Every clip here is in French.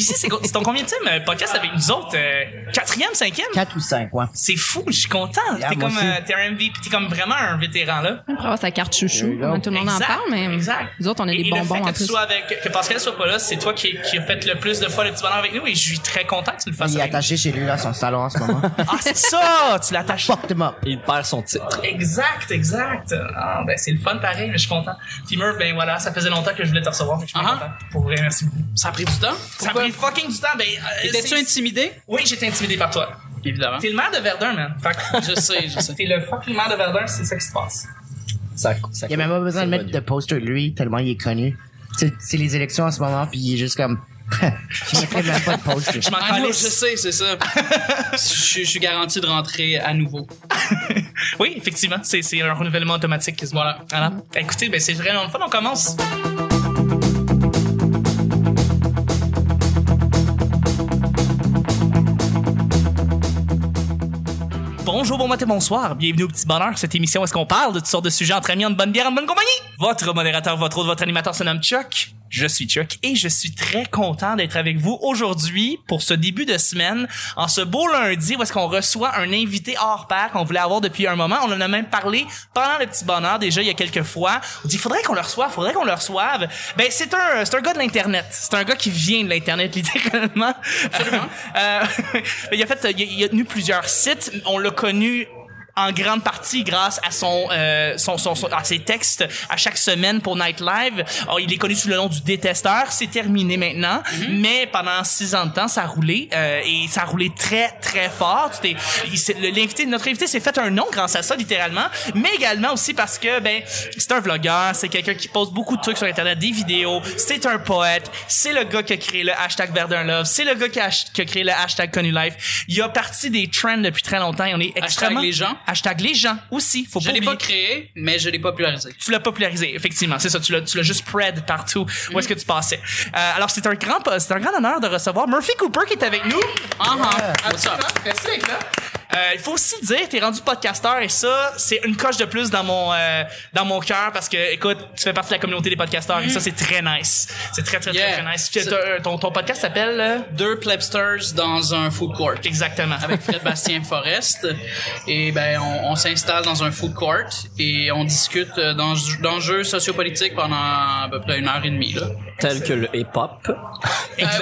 JC, c'est ton combien de podcast avec nous autres? Euh, quatrième, cinquième? 4 ou 5, ouais. C'est fou, je suis content. Yeah, t'es comme, euh, t'es un MVP, t'es comme vraiment un vétéran, là. On avoir sa carte chouchou. Tout le monde Exact, en parle, mais exact. nous autres, on a Et des le bonbons fait en que tu plus. sois avec, que Pascal soit pas là, c'est toi qui, qui a fait le plus de fois le petit bonheur avec nous et je suis très content que tu le fasses Il est nous. attaché chez lui, là, à son salon en ce moment. Ah, c'est ça! Tu l'attaches. Fuck him up. Il perd son titre. Exact, exact. Ah, ben, c'est le fun pareil, mais je suis content. Puis Murph, ben voilà, ça faisait longtemps que je voulais te recevoir, mais je suis Ah. content. Pour vrai, merci beaucoup. Ça a pris du temps? Ça a Pourquoi? Pris fucking du temps, ben, euh, Étais-tu intimidé? Oui, j'étais intimidé par toi. Évidemment. T'es le maire de Verdun, man. Fait que Je sais, je sais. t'es le fucking maire de Verdun, c'est ça qui se passe. Ça, ça Il y a même pas besoin de mettre de poster lui, tellement il est connu. C'est c'est les élections en ce moment, puis il est juste comme... je mettrais même pas de poster. Je m'en Ah je sais, c'est ça. je, je suis garanti de rentrer à nouveau. Oui, effectivement, c'est c'est un renouvellement automatique quasiment. Voilà. Voilà. Écoutez, ben c'est vraiment le fun, on commence. Bonjour, bon matin, bonsoir. Bienvenue au Petit Bonheur, cette émission où est-ce qu'on parle de toutes sortes de sujets entre amis, en bonne bière, en bonne compagnie. Votre modérateur, votre autre, votre animateur se nomme Chuck. Je suis Chuck et je suis très content d'être avec vous aujourd'hui pour ce début de semaine, en ce beau lundi où est-ce qu'on reçoit un invité hors pair qu'on voulait avoir depuis un moment. On en a même parlé pendant le petit bonheur déjà il y a quelques fois. On dit faudrait qu'on le reçoive, faudrait qu'on le reçoive. Ben c'est un c'est un gars de l'internet. C'est un gars qui vient de l'internet littéralement. Absolument. il a fait il a, il a tenu plusieurs sites. On l'a connu en grande partie grâce à son, euh, son, son, son- à ses textes à chaque semaine pour Night Live. Alors, il est connu sous le nom du détesteur. C'est terminé maintenant, mais pendant six ans de temps, ça a roulé euh, et ça a roulé très très fort. L'invité, notre invité s'est fait un nom grâce à ça littéralement, mais également aussi parce que ben c'est un vlogueur, c'est quelqu'un qui poste beaucoup de trucs sur internet, des vidéos. C'est un poète. C'est le gars qui a créé le hashtag Verdun Love. C'est le gars qui a, qui a créé le hashtag Connu Life. Il a parti des trends depuis très longtemps. Et on est extrêmement les gens. Hashtag les gens aussi. Faut Je pas l'ai pas créé, mais je l'ai popularisé. Tu l'as popularisé, effectivement. C'est ça. Tu l'as, tu l'as juste spread partout où est-ce que tu passais. Euh, alors, c'est un grand, c'est un grand honneur de recevoir Murphy Cooper qui est avec nous. Ah ah, what's up? Merci d'être là. Euh, il faut aussi dire, t'es rendu podcasteur et ça, c'est une coche de plus dans mon euh, dans mon cœur parce que, écoute, tu fais partie de la communauté des podcasteurs et ça, c'est très nice. C'est très, très, Yeah. très, très nice. T'as- ton, ton podcast s'appelle... euh, Deux plebsters dans un food court. Exactement. avec Fred Bastien Forest et ben on, on s'installe dans un food court et on discute euh, d'enjeux sociopolitiques pendant à peu près une heure et demie là. Tel que le hip-hop. Euh,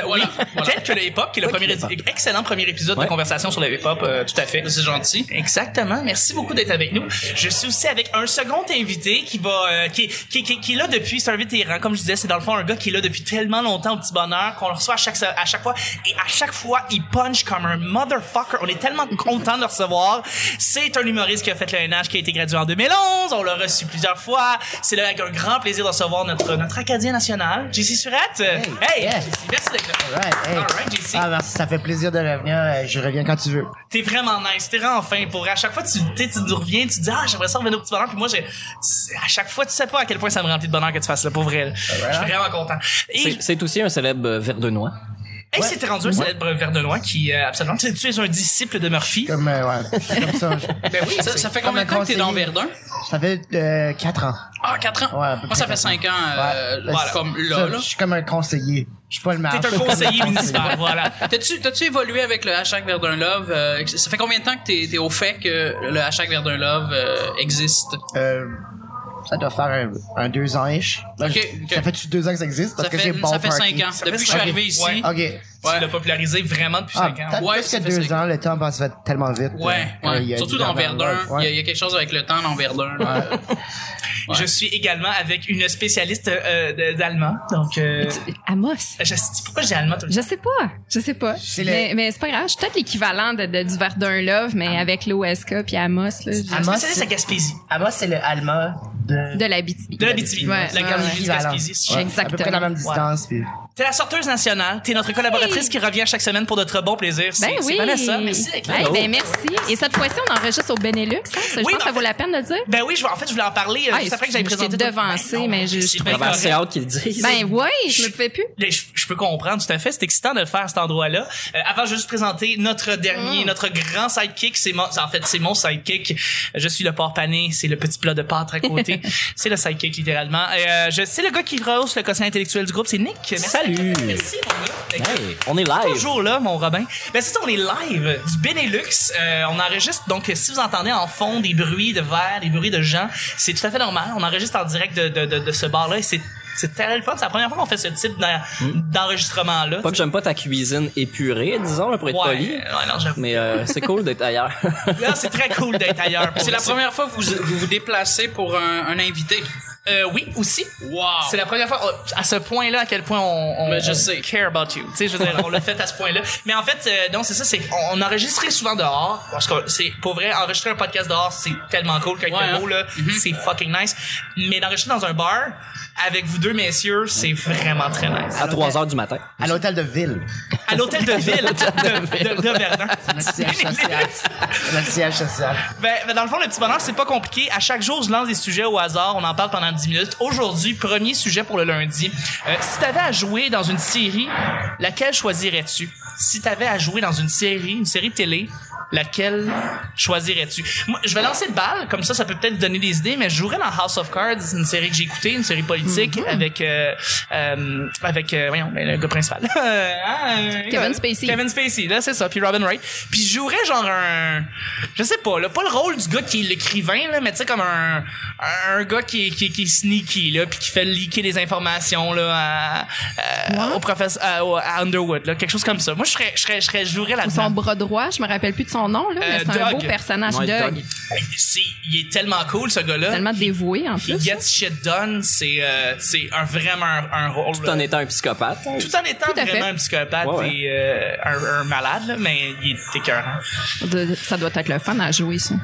voilà, oui. voilà. Tel que le hip-hop, qui est le premier, excellent premier épisode de conversation sur le hip-hop, euh, tout à fait. C'est gentil. Exactement. Merci beaucoup d'être avec nous. Je suis aussi avec un second invité qui va, euh, qui, est- qui, qui, qui est là depuis, c'est un vétéran, comme je disais, c'est dans le fond un gars qui est là depuis tellement longtemps au petit bonheur qu'on le reçoit à chaque, à chaque fois et à chaque fois il punch comme un motherfucker. On est tellement content de le recevoir. C'est un humoriste qui a fait le NH, qui a été gradué en 2011. On l'a reçu plusieurs fois. C'est là avec un grand plaisir de recevoir notre notre Acadien national, JC Surette. Hey, yeah. JC, merci d'être là. Alright, hey. Alright, JC. Ah, merci, ça fait plaisir de revenir. euh, Je reviens quand tu veux. T'es vraiment nice, t'es vraiment fin. Pour vrai. à chaque fois, tu, tu nous reviens, tu dis ah j'aimerais ça revenir au petit bonheur. Puis moi, j'ai, à chaque fois, tu sais pas à quel point ça me remplit de bonheur que tu fasses là, pour vrai. là. Je suis vraiment content. C'est- aussi un célèbre euh, verdenois. hey, c'était rendu un célèbre Verdenois qui euh, absolument. Tu, es un disciple de Murphy. Comme, euh, ouais, c'est comme ça. Je- Ben oui, Ça, ça fait combien de temps que t'es dans. Verdun? Ça fait euh, 4 ans. Ah 4 ans? Ouais, Moi ça fait quatre 5 ans euh, Ouais. voilà, comme là Ça, là. Je suis comme un conseiller. Je suis pas le maire. T'es un conseiller un municipal, voilà. T'as-tu t'as-tu évolué avec le hashtag Verdun Love euh, Ça fait combien de temps que t'es t'es au fait que le hashtag Verdun Love euh, existe? Euh, ça doit faire un, un deux ans ish. Ça ok. fait-tu deux ans que ça existe? Parce Ça que j'ai fait ça fait 5 ballparké. ans. Ça Depuis fait que je suis cinq arrivé ici. Ouais. Ok. Tu l'as popularisé vraiment depuis Ah, 5 ans. Ouais, plus ça que fait deux cinq ans, le temps passe tellement vite. Ouais, Euh, ouais. Surtout dans Verdun, il y, a- il y a quelque chose avec le temps dans Verdun. Ouais. Je suis également avec une spécialiste euh, d'allemand. Donc, euh, Amos? je, pourquoi dis allemand tout le temps? Je sais pas. Je sais pas. C'est le- Mais, mais c'est pas grave. Je suis peut-être l'équivalent de, de, du Verdun Love, mais avec l'OSK puis Amos, là. J'ai- Amos, spécialiste à Gaspésie. Ah, moi, c'est le Alma de... De la. De la BTB. Équivalent. Ouais, À peu près la même distance. Puis... T'es la sorteuse nationale. T'es notre collaboratrice qui revient chaque semaine pour notre bon plaisir. C'est Ben c'est oui. Vanessa. Merci d'être là. Hey, ben merci. Et cette fois-ci, on enregistre au Benelux. hein? Ça, Je Oui, pense que ça en vaut fait- la peine de le dire. Ben oui, je, en fait, je voulais en parler euh, Ah, juste après que j'avais présenté. devancé, Ben non, mais je- c'est je correct. assez hâte qu'ils le disent. Ben oui, je me fais plus. Je, je peux comprendre tout à fait. C'est excitant de le faire à cet endroit-là. Euh, avant, je vais juste présenter notre dernier, Mm. notre grand sidekick. C'est mon, en fait, c'est mon sidekick. Je suis le porc pané. C'est le petit plat de pâte à côté. c'est le sidekick, littéralement. Et, euh, je, c'est le gars qui rehausse le quotient intellectuel du groupe. C'est Nick. Merci Salut! Merci, mon gars. Hey, on est live. Toujours là, mon Robin. Ben c'est ça, on est live du Benelux. Euh, on enregistre donc si vous entendez en fond des bruits de verre, des bruits de gens, c'est tout à fait normal. On enregistre en direct de, de, de, de ce bar-là et c'est c'est très le fun. C'est la première fois qu'on fait ce type d'en- d'enregistrement-là. Pas que j'aime pas ta cuisine épurée, disons, là, pour être ouais, poli. ouais, non. Mais euh, c'est cool d'être ailleurs. Là, c'est très cool d'être ailleurs. C'est la première fois que vous vous, vous déplacez pour un, un invité. Euh, oui, aussi. Wow! C'est la première fois, oh, à ce point-là, à quel point on, on, je on sais. care about you. Tu sais, je veux dire, on l'a fait à ce point-là. Mais en fait, euh, non, c'est ça, c'est qu'on on enregistrait souvent dehors. Parce que c'est, pour vrai, enregistrer un podcast dehors, c'est tellement cool quand il fait hein. beau, là. C'est fucking nice. Mais d'enregistrer dans un bar, avec vous deux messieurs, c'est vraiment très nice. à 3 heures du matin. À l'hôtel de ville. À l'hôtel de ville de, de, de Verdun. Notre siège social. Notre siège social. Ben, ben, dans le fond, le petit bonheur, c'est pas compliqué. À chaque jour, je lance des sujets au hasard. On en parle pendant 10 minutes. Aujourd'hui, premier sujet pour le lundi. Euh, si t'avais à jouer dans une série, laquelle choisirais-tu? Si t'avais à jouer dans une série, une série télé, laquelle choisirais-tu? Moi, je vais lancer le bal, comme ça, ça peut peut-être donner des idées, mais je jouerais dans House of Cards, une série que j'ai écoutée, une série politique, avec, euh, euh, avec, euh, voyons, ben, le gars principal. Kevin Spacey. Kevin Spacey, là, c'est ça, puis Robin Wright. Puis je jouerais genre un, je sais pas, là, pas le rôle du gars qui est l'écrivain, là, mais tu sais, comme un, un gars qui est, qui, qui est sneaky, là, puis qui fait leaker des informations, là, à, au professeur, à, Underwood, là, quelque chose comme ça. Moi, je serais, je serais, je serais, jouerais Son là-dedans. bras droit, je me rappelle plus de son nom, là, mais Euh, c'est un beau personnage, Ouais, Doug. C'est, il est tellement cool, ce gars-là. Tellement dévoué, en He plus. gets shit done, c'est, euh, c'est un, vraiment un, un rôle. Tout en étant un psychopathe. tout en étant Tout à fait. vraiment un psychopathe Ouais, ouais. et euh, un, un malade, là, mais il est écœurant. Ça doit être le fun à jouer, ça.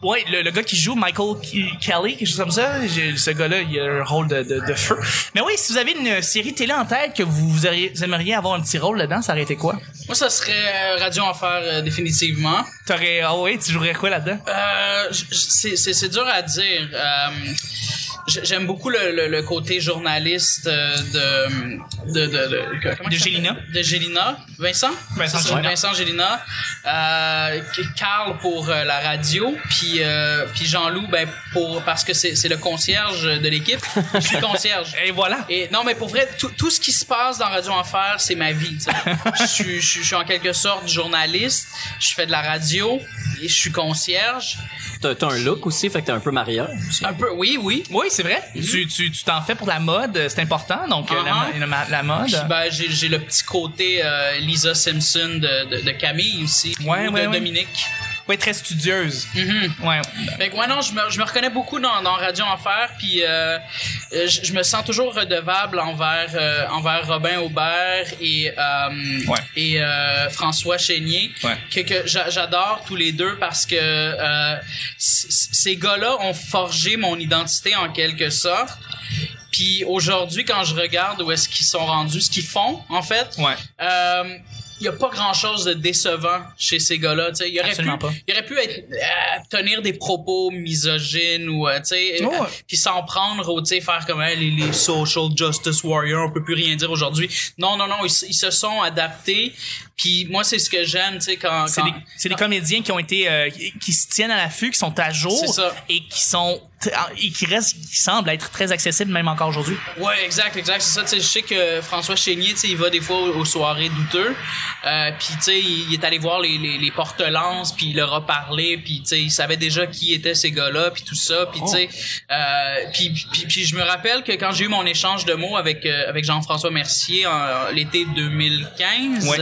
Ouais, le, le gars qui joue, Michael Ke- Kelly, quelque chose comme ça, ce gars-là, il a un rôle de, de, de feu. Mais oui, si vous avez une série télé en tête que vous, vous auriez- vous aimeriez avoir un petit rôle dedans, ça aurait été quoi? Moi, ça serait euh, Radio Enfer, euh, définitivement. T'aurais, ah ouais, tu jouerais quoi là-dedans? Euh, c'est, c'est, c'est dur à dire. Euh, j'aime beaucoup le, le, le côté journaliste euh, de de de de, comment De? Gélina. De Gélina, Vincent? Vincent Gélina. Vincent Gélina. Euh, Carl pour euh, la radio, puis euh, puis Jean-Loup ben pour parce que c'est c'est le concierge de l'équipe. Je suis concierge. Et voilà. Et non, mais pour vrai, tout, tout ce qui se passe dans Radio Enfer, c'est ma vie. suis, je, suis, je suis en quelque sorte journaliste. Je fais de la radio et je suis concierge. T'as un look aussi, fait que t'es un peu Maria. Un peu, oui, oui. Oui, c'est vrai. Tu, tu, tu t'en fais pour la mode, c'est important, donc euh, la, Uh-huh. la, la- la mode. Ben, j'ai, j'ai le petit côté euh, Lisa Simpson de, de, de Camille aussi. Ouais, ou ouais, de ouais. Dominique. Ouais, très studieuse. Mhm. Ouais. Fait que, ouais, non, je me, je me reconnais beaucoup dans, dans Radio Enfer, puis euh, euh, je, je me sens toujours redevable envers euh, envers Robin Aubert et euh, Ouais. et François Chénier, Ouais. que, que j'a- j'adore tous les deux parce que ces gars-là ont forgé mon identité en quelque sorte. Puis aujourd'hui, quand je regarde où est-ce qu'ils sont rendus, ce qu'ils font, en fait, Ouais. Il y a pas grand chose de décevant chez ces gars-là. tu sais. Il aurait pu, pas. il aurait pu être, euh, tenir des propos misogynes ou euh, tu sais, Oh, euh, puis s'en prendre sais faire comme les, les social justice warriors, on peut plus rien dire aujourd'hui. Non non non, ils se sont adaptés. Puis moi c'est ce que j'aime, tu sais quand, C'est quand- des, c'est des comédiens qui ont été euh, qui, se tiennent à l'affût, qui sont à jour et qui sont t- et qui restent qui semblent être très accessibles même encore aujourd'hui. Ouais, exact, exact. C'est ça, tu sais, je sais que François Chénier, tu sais, il va des fois aux, soirées douteux. Euh, puis tu sais, il, est allé voir les, les, les porte-lances, puis il leur a parlé, puis tu sais, il savait déjà qui étaient ces gars-là, puis tout ça, puis tu sais, euh, puis, puis, puis je me rappelle que quand j'ai eu mon échange de mots avec euh, avec Jean-François Mercier l'été 2015, Ouais.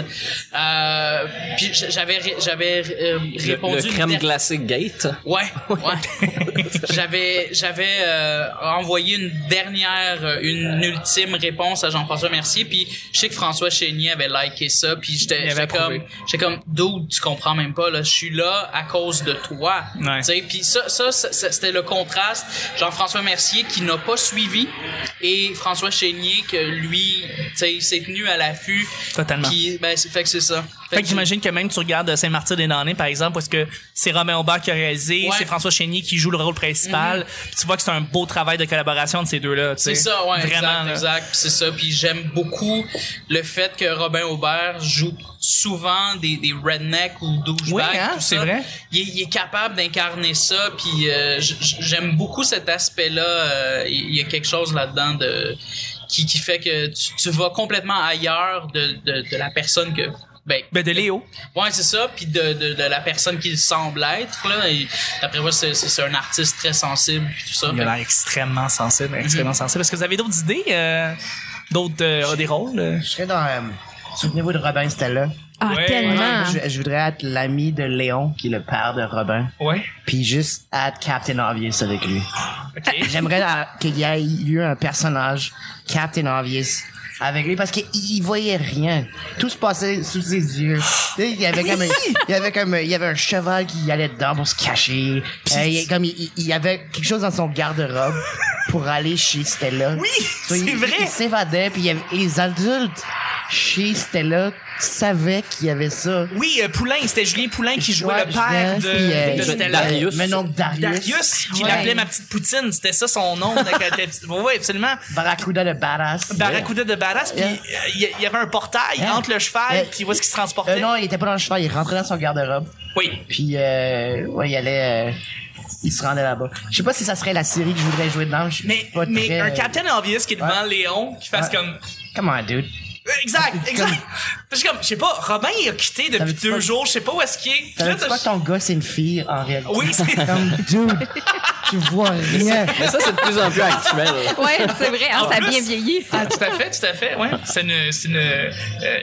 Euh, puis j'avais j'avais euh, Le, répondu le une crème glacée Gate? Ouais, ouais. j'avais j'avais euh, envoyé une dernière euh, une ultime réponse à Jean-François Mercier puis je sais que François Chénier avait liké ça puis j'étais comme j'étais comme dude tu comprends même pas là je suis là à cause de toi Ouais. tu sais puis ça ça c'était le contraste Jean-François Mercier qui n'a pas suivi et François Chénier que lui tu sais s'est tenu à l'affût Totalement. puis ben c'est fait que c'est ça Fait que j'imagine que même tu regardes Saint-Martyr-des-Damnés, par exemple, parce que c'est Romain Aubert qui a réalisé, Ouais. c'est François Chénier qui joue le rôle principal. Puis Tu vois que c'est un beau travail de collaboration de ces deux-là. C'est ça, ouais, Vraiment. exact, c'est ça. Puis j'aime beaucoup le fait que Robin Aubert joue souvent des, des rednecks ou douchebags. Oui, hein, c'est vrai. Il, est- il est capable d'incarner ça. Puis euh, j'aime beaucoup cet aspect-là. Euh, il y a quelque chose là-dedans de qui, qui fait que tu, tu vas complètement ailleurs de, de, de la personne que ben, Ben, de Léo. Ouais, c'est ça. Puis de, de, de la personne qu'il semble être. Là, d'après moi, c'est, c'est, c'est un artiste très sensible. Puis tout ça. Il a l'air extrêmement sensible, extrêmement sensible. Est-ce que vous avez d'autres idées, euh, d'autres, euh, des rôles? euh? Je serais dans. euh, Souvenez-vous de Robin Stella. Ah, Ouais, tellement. Je, je voudrais être l'ami de Léon, qui est le père de Robin. Ouais. Puis juste être Captain Obvious avec lui. OK. J'aimerais euh, qu'il y ait eu un personnage, Captain Obvious, avec lui parce qu'il il voyait rien. Tout se passait sous ses yeux. Il y avait comme un, il y avait comme un- il y avait un cheval qui allait dedans pour se cacher. Euh, il, y- comme il, y avait quelque chose dans son garde-robe pour aller chez Stella. Oui, c'est vrai. Il s'évadait puis il y avait- les adultes chez Stella savaient qu'il y avait ça. Oui, euh, Poulain, c'était Julien Poulain qui jouait Ouais, le père Julien, de, puis, euh, de je- Stella. Darius. Mais non, Darius. Darius, qui Ouais. l'appelait ma petite poutine, c'était ça son nom. Oui, absolument. Barracuda de badass. Barracuda de badass, puis Yeah. euh, il y, avait un portail Yeah. entre le cheval Yeah. puis où est-ce qu'il se transportait. Euh, non, il était pas dans le cheval, il rentrait dans son garde-robe. Oui. Puis, euh, ouais, il allait, euh, il se rendait là-bas. Je sais pas si ça serait la série que je voudrais jouer dedans. Je suis Mais, pas mais très, un euh, Captain Obvious qui est devant Léon, qui fasse Ouais. comme... Come on, dude. Euh, Exact, exact. Comme, je sais pas, Robin il a quitté depuis deux pas- jours, je sais pas où est-ce qu'il est. Là, t'as- pas ton gars, c'est une fille, en réalité? Oui, c'est... Comme, dude, tu vois rien. Mais ça, c'est de plus en plus actuel. Ouais, c'est vrai, hein, ça a plus- bien vieilli. Ah, tout à fait, tout à fait, ouais. C'est une, c'est une, euh,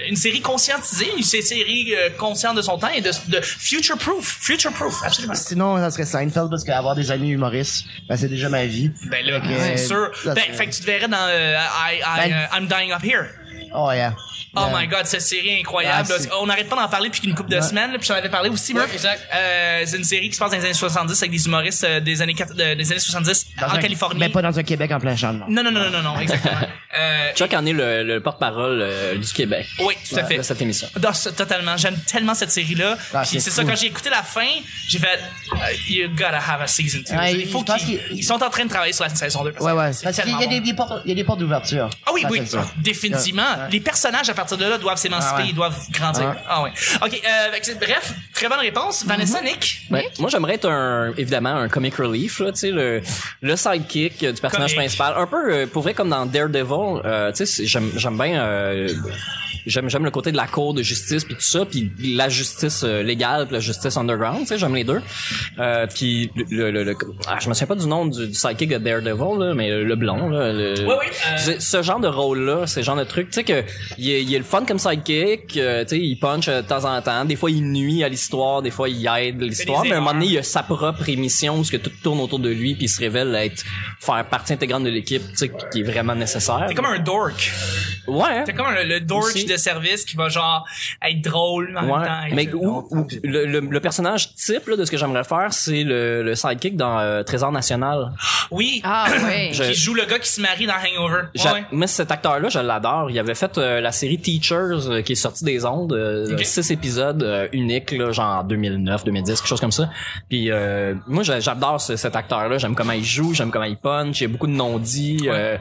une série conscientisée, une sé- série euh, consciente de son temps et de, de future proof, future proof, absolument. Sinon, ça serait Seinfeld parce qu'avoir des amis humoristes, ben, c'est déjà ma vie. Ben là, c'est euh, sûr. Ben, serait- fait que tu te verrais dans euh, I, I, Ben- I'm Dying Up Here. Oh, yeah. Oh Yeah. my god, cette série incroyable. Ah, on n'arrête pas d'en parler depuis une couple de Ouais. semaines, là, puis j'en avais parlé aussi, Ouais. Euh, c'est une série qui se passe dans les années 70 avec des humoristes euh, des années quat- de- des années 70 Dans en un- Californie. Mais pas dans un Québec en plein champ, non. Non, non, non, non, non, non, exactement. euh, Chuck en est le, le porte-parole euh, du Québec. oui, tout à fait. De cette émission. Totalement. J'aime tellement cette série-là. Ah, Puis c'est ça, quand j'ai écouté la fin, j'ai fait, uh, you gotta have a season 2. Ouais, il faut qu'ils qu'il- ils sont en train de travailler sur la saison 2. parce Ouais, ouais. Parce qu'il y des portes, il y a des portes d'ouverture. Ah oui, oui, définitivement. Les personnages à partir de là doivent s'émanciper, Ah ouais. ils doivent grandir. Ouais. Ah ouais. Ok, euh, bref, très bonne réponse. Vanessa, Nick? Ben, moi, j'aimerais être un, évidemment, un comic relief, là, tu sais, le, le sidekick euh, du personnage principal. Un peu, euh, pour vrai, comme dans Daredevil, euh, tu sais, j'aime bien, euh, j'aime, j'aime le côté de la cour de justice puis tout ça, puis la justice euh, légale puis la justice underground, tu sais, j'aime les deux. Euh, puis le, le, le- ah, je me souviens pas du nom du, du sidekick de Daredevil, là, mais le, blond, là. Le, Oui, oui, euh, ce genre de rôle-là, ce genre de truc, tu sais que il est, il est le fun comme sidekick, euh, tu sais, il punch de temps en temps, des fois il nuit à l'histoire, des fois il aide l'histoire, mais à un moment donné, il a sa propre émission où ce que tout tourne autour de lui, puis il se révèle être faire partie intégrante de l'équipe, tu sais, qui est vraiment nécessaire. C'est comme un dork. Ouais. hein? C'est comme le dork Aussi. de service qui va genre être drôle en Ouais, même temps. mais où, où- le, le, le personnage type là, de ce que j'aimerais faire, c'est le, le sidekick dans euh, Trésor National. Oui. Ah, ouais. Je- Qui joue le gars qui se marie dans Hangover. Ouais. Mais cet acteur-là, je l'adore. Il avait fait euh, la série Teachers euh, qui est sortie des ondes, euh, Ok. six épisodes euh, uniques, là, genre 2009, 2010, quelque chose comme ça. Puis euh, moi, j'a- j'adore ce- cet acteur-là. J'aime comment il joue, j'aime comment il punch. Il y a beaucoup de non-dits. euh,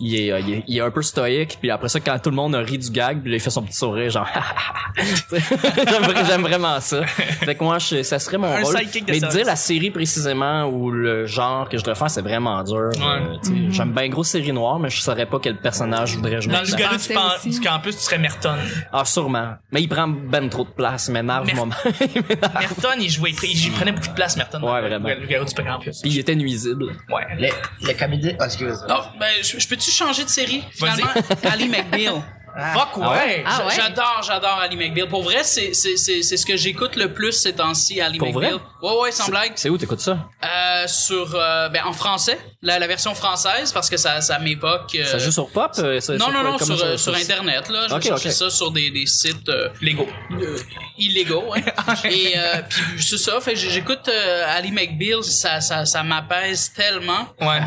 il, est, euh, il, est, il est un peu stoïque. Puis après ça, quand tout le monde rit du gag, puis là, il fait son petit sourire, genre. j'aime, vra- j'aime vraiment ça. Fait que moi, je- ça serait mon Un rôle. de Mais service. dire la série précisément ou le genre que je devrais faire, c'est vraiment dur. Euh, tu sais, J'aime bien gros série noire, mais je saurais pas quel personnage je voudrais jouer. Dans le du, pan- aussi. du campus, tu serais Merton. Ah, sûrement. Mais il prend ben trop de place, m'énerve, Mer- moi. Merton, il jouait, il prenait beaucoup de place, Merton. Ouais, le- vraiment. Le loup-garou du campus. Puis il était nuisible. Ouais. Le, le comédien, oh, excuse. Oh, ben, je, je peux-tu changer de série? Finalement, Ali McNeil. McBeal. Fuck ouais. Ah ouais? J'adore, j'adore Ali McBeal. Pour vrai, c'est, c'est, c'est, c'est ce que j'écoute le plus ces temps-ci, Ali Pour McBeal. vrai? Ouais, ouais, sans blague. C'est où t'écoutes ça? Euh, sur, euh, ben, en français, la, la version française, parce que ça, ça m'évoque. euh, Ça joue sur Pop? euh, ça- non, sur non, non, sur, ça- euh, sur Internet, là. Je vais Ok, chercher ok. ça sur des, des sites euh, euh, illégaux. Hein. Et euh, puis c'est ça, fait que j'écoute euh, Ali McBeal, ça, ça, ça m'apaise tellement. Ouais.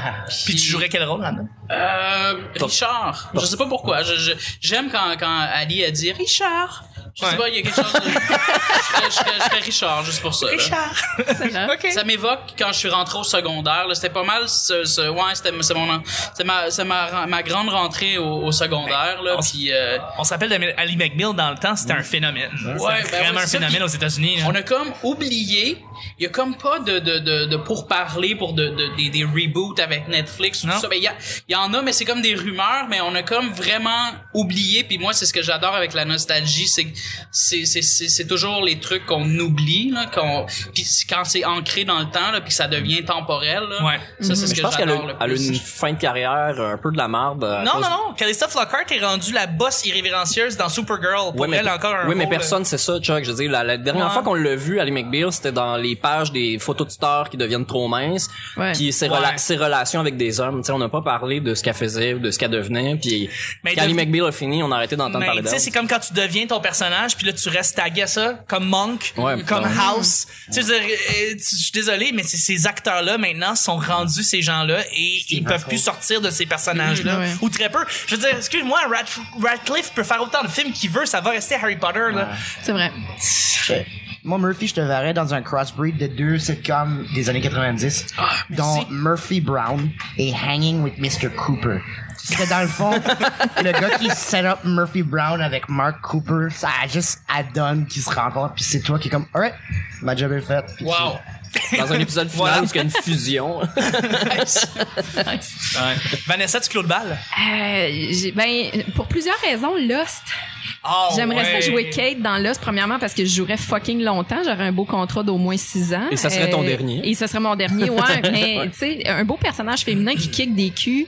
Puis tu jouerais quel rôle là-dedans? Euh, Richard. Je sais pas pourquoi. Je, je- quand, quand Ali a dit Richard, Je sais pas, il y a quelque chose de... je, serais, je serais- Richard, juste pour ça. là. Richard. Excellent. ok. Ça m'évoque quand je suis rentré au secondaire. là. C'était pas mal ce, ce- ouais, c'était c'est mon c'est ma c'est ma, ma grande rentrée au, au secondaire là. on s- Puis euh, On se rappelle d'Ali McBeal dans le temps, c'était un phénomène. C'était ben vraiment ouais, un c'est ça. phénomène aux États-Unis. là. on a comme oublié. Il y a comme pas de de de, de pourparler pour de, de des, des reboots avec Netflix ou Non. tout ça. Ben il y, a- il y en a, mais c'est comme des rumeurs. Mais on a comme vraiment oublié. Puis moi, c'est ce que j'adore avec la nostalgie, c'est que c'est c'est c'est c'est toujours les trucs qu'on oublie là, qu'on puis quand c'est ancré dans le temps là, puis que ça devient temporel. Là, Ouais. Ça c'est ce que je pense qu'elle a, a une fin de carrière un peu de la marde. à Non, cause- non, non. Calista Flockhart est rendue la boss irrévérencieuse dans Supergirl. Pour Ouais, mais, elle, encore un oui, mais euh, personne c'est ça, Chuck. Je veux dire, la, la dernière Ouais. fois qu'on l'a vu, Ali McBeal, c'était dans les pages des photos de stars qui deviennent trop minces, Ouais. puis ses, Ouais. rela- ses relations avec des hommes. Tu sais, on n'a pas parlé de ce qu'elle faisait ou de ce qu'elle devenait. Puis quand Ali de- McBeal a fini, on a arrêté d'entendre Mais parler tu sais, d'elle. c'est comme quand tu deviens ton personnage, puis là, tu restes tagué à ça, comme Monk, Ouais, comme ouais. House. Tu sais, je veux dire, euh, je suis désolé, mais ces acteurs-là, maintenant, sont rendus ces gens-là et ils peuvent plus sortir de ces personnages-là. Ouais. Ou très peu. Je veux dire, excuse-moi, Rad- Radcliffe peut faire autant de films qu'il veut, ça va rester Harry Potter, là. C'est vrai. Moi, Murphy, je te verrais dans un crossbreed de deux sitcoms des années 90, dont Murphy Brown et Hanging with Mr. Cooper. Serais dans le fond le gars qui set up Murphy Brown avec Mark Cooper. Ça a juste adonne qui se rencontrent, puis c'est toi qui est comme, alright, ma job est faite. Wow. Dans un épisode final Voilà. où il y a une fusion. Vanessa, tu clôt le bal? Euh, ben, pour plusieurs raisons, Lost. Oh, J'aimerais ouais. ça jouer Kate dans Lost, premièrement parce que je jouerais fucking longtemps. J'aurais un beau contrat d'au moins six ans. Euh, Et ça serait ton dernier. Et ça serait mon dernier, ouais. mais tu sais, un beau personnage féminin qui kick des culs,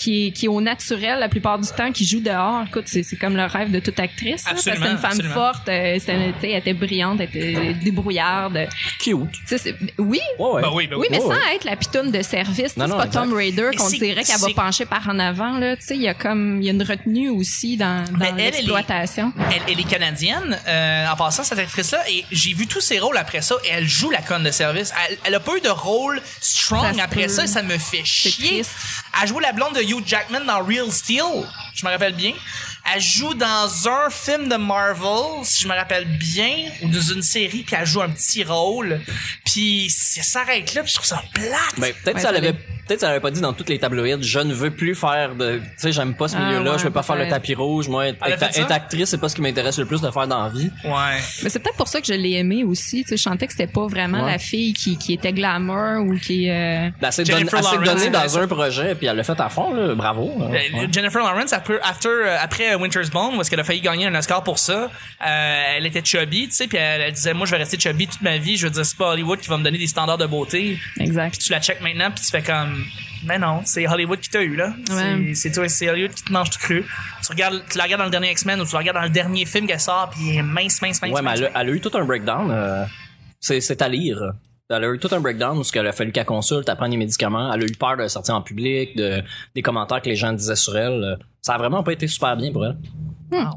qui est, qui est au naturel la plupart du temps, qui joue dehors. Écoute, c'est, c'est comme le rêve de toute actrice. là, parce que une femme absolument. forte, euh, c'est une- tu sais, elle était brillante, elle était débrouillarde. Cute. C'est- oui. Ouais, ouais. Ben oui, ben Oui, mais Ouais, sans ouais. être la pitoune de service. Non, C'est pas exact. Tom Raider qu'on c'est- dirait qu'elle va pencher par en avant. Là. Tu sais, il y a comme il y a une retenue aussi dans, dans Mais elle, elle est- l'exploitation. Elle, elle est canadienne, euh, en passant, cette actrice-là, et j'ai vu tous ses rôles après ça, et elle joue la conne de service. Elle, elle a pas eu de rôle strong Ça après peut. ça, et ça me fait chier. Elle joue la blonde de Hugh Jackman dans Real Steel, je me rappelle bien. Elle joue dans un film de Marvel, si je me rappelle bien, ou dans une série, puis elle joue un petit rôle. Puis ça s'arrête là, puis je trouve ça plate. Ben, peut-être Ouais, ça ça l'avait. Peut-être ça l'avait pas dit dans toutes les tabloïds je ne veux plus faire de tu sais j'aime pas ce Ah, milieu-là ouais, je veux pas faire le peut-être. tapis rouge moi être, Elle a fait être- ça? être actrice c'est pas ce qui m'intéresse le plus de faire dans la vie ouais. Mais c'est peut-être pour ça que je l'ai aimé aussi. Tu sais, je sentais que c'était pas vraiment Ouais. la fille qui, qui était glamour ou qui. Euh... Ben, elle s'est Jennifer donné- elle s'est Lawrence, donnée dans un projet puis elle l'a fait à fond là, bravo Euh, Ouais. Jennifer Lawrence après after, euh, après Winter's Bone où est-ce qu'elle a failli gagner un Oscar pour ça euh, elle était chubby tu sais puis elle, elle disait moi je vais rester chubby toute ma vie je veux dire c'est pas Hollywood qui va me donner des standards de beauté Exact. tu la check maintenant puis tu fais comme mais non c'est Hollywood qui t'a eu là Ouais. c'est c'est toi c'est Hollywood qui te mange tout cru tu regardes tu la regardes dans le dernier X-Men ou tu la regardes dans le dernier film qu'elle sort puis elle est mince mince mince ouais mais elle a, elle a eu tout un breakdown euh, c'est c'est à lire elle a eu tout un breakdown où ce qu'elle a fallu qu'elle consulte, elle prenne des médicaments. Elle a eu peur de sortir en public, de des commentaires que les gens disaient sur elle. Euh, Ça a vraiment pas été super bien pour elle.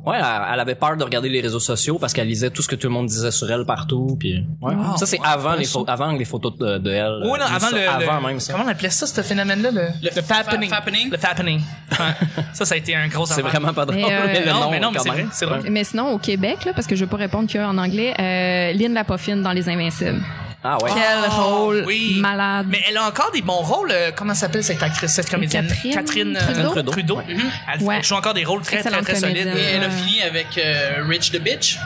Ouais, elle, avait peur de regarder les réseaux sociaux parce qu'elle lisait tout ce que tout le monde disait sur elle partout. Puis ouais. Wow. ça c'est avant les photos, avant les photos de, de elle. Oui, non, euh, avant ça, le, avant le- même ça. Comment on appelait ça, ce phénomène-là? Le, Le fa- fappening? Le fappening. Ça, ça a été un gros C'est vraiment pas drôle. Mais, euh, mais le non, nom, mais non, mais c'est vrai. Mais sinon, au Québec, là, parce que je veux pas répondre qu'il y a en anglais, euh, Lynn Lapoffine dans Les Invincibles. Ah ouais. Quel rôle oui. malade. Mais elle a encore des bons rôles. euh, comment s'appelle cette actrice, cette comédienne? Catherine euh, Trudeau? Trudeau. Elle, Ouais. elle joue encore des rôles très, très, solides. Et elle a fini avec euh, Rich the Bitch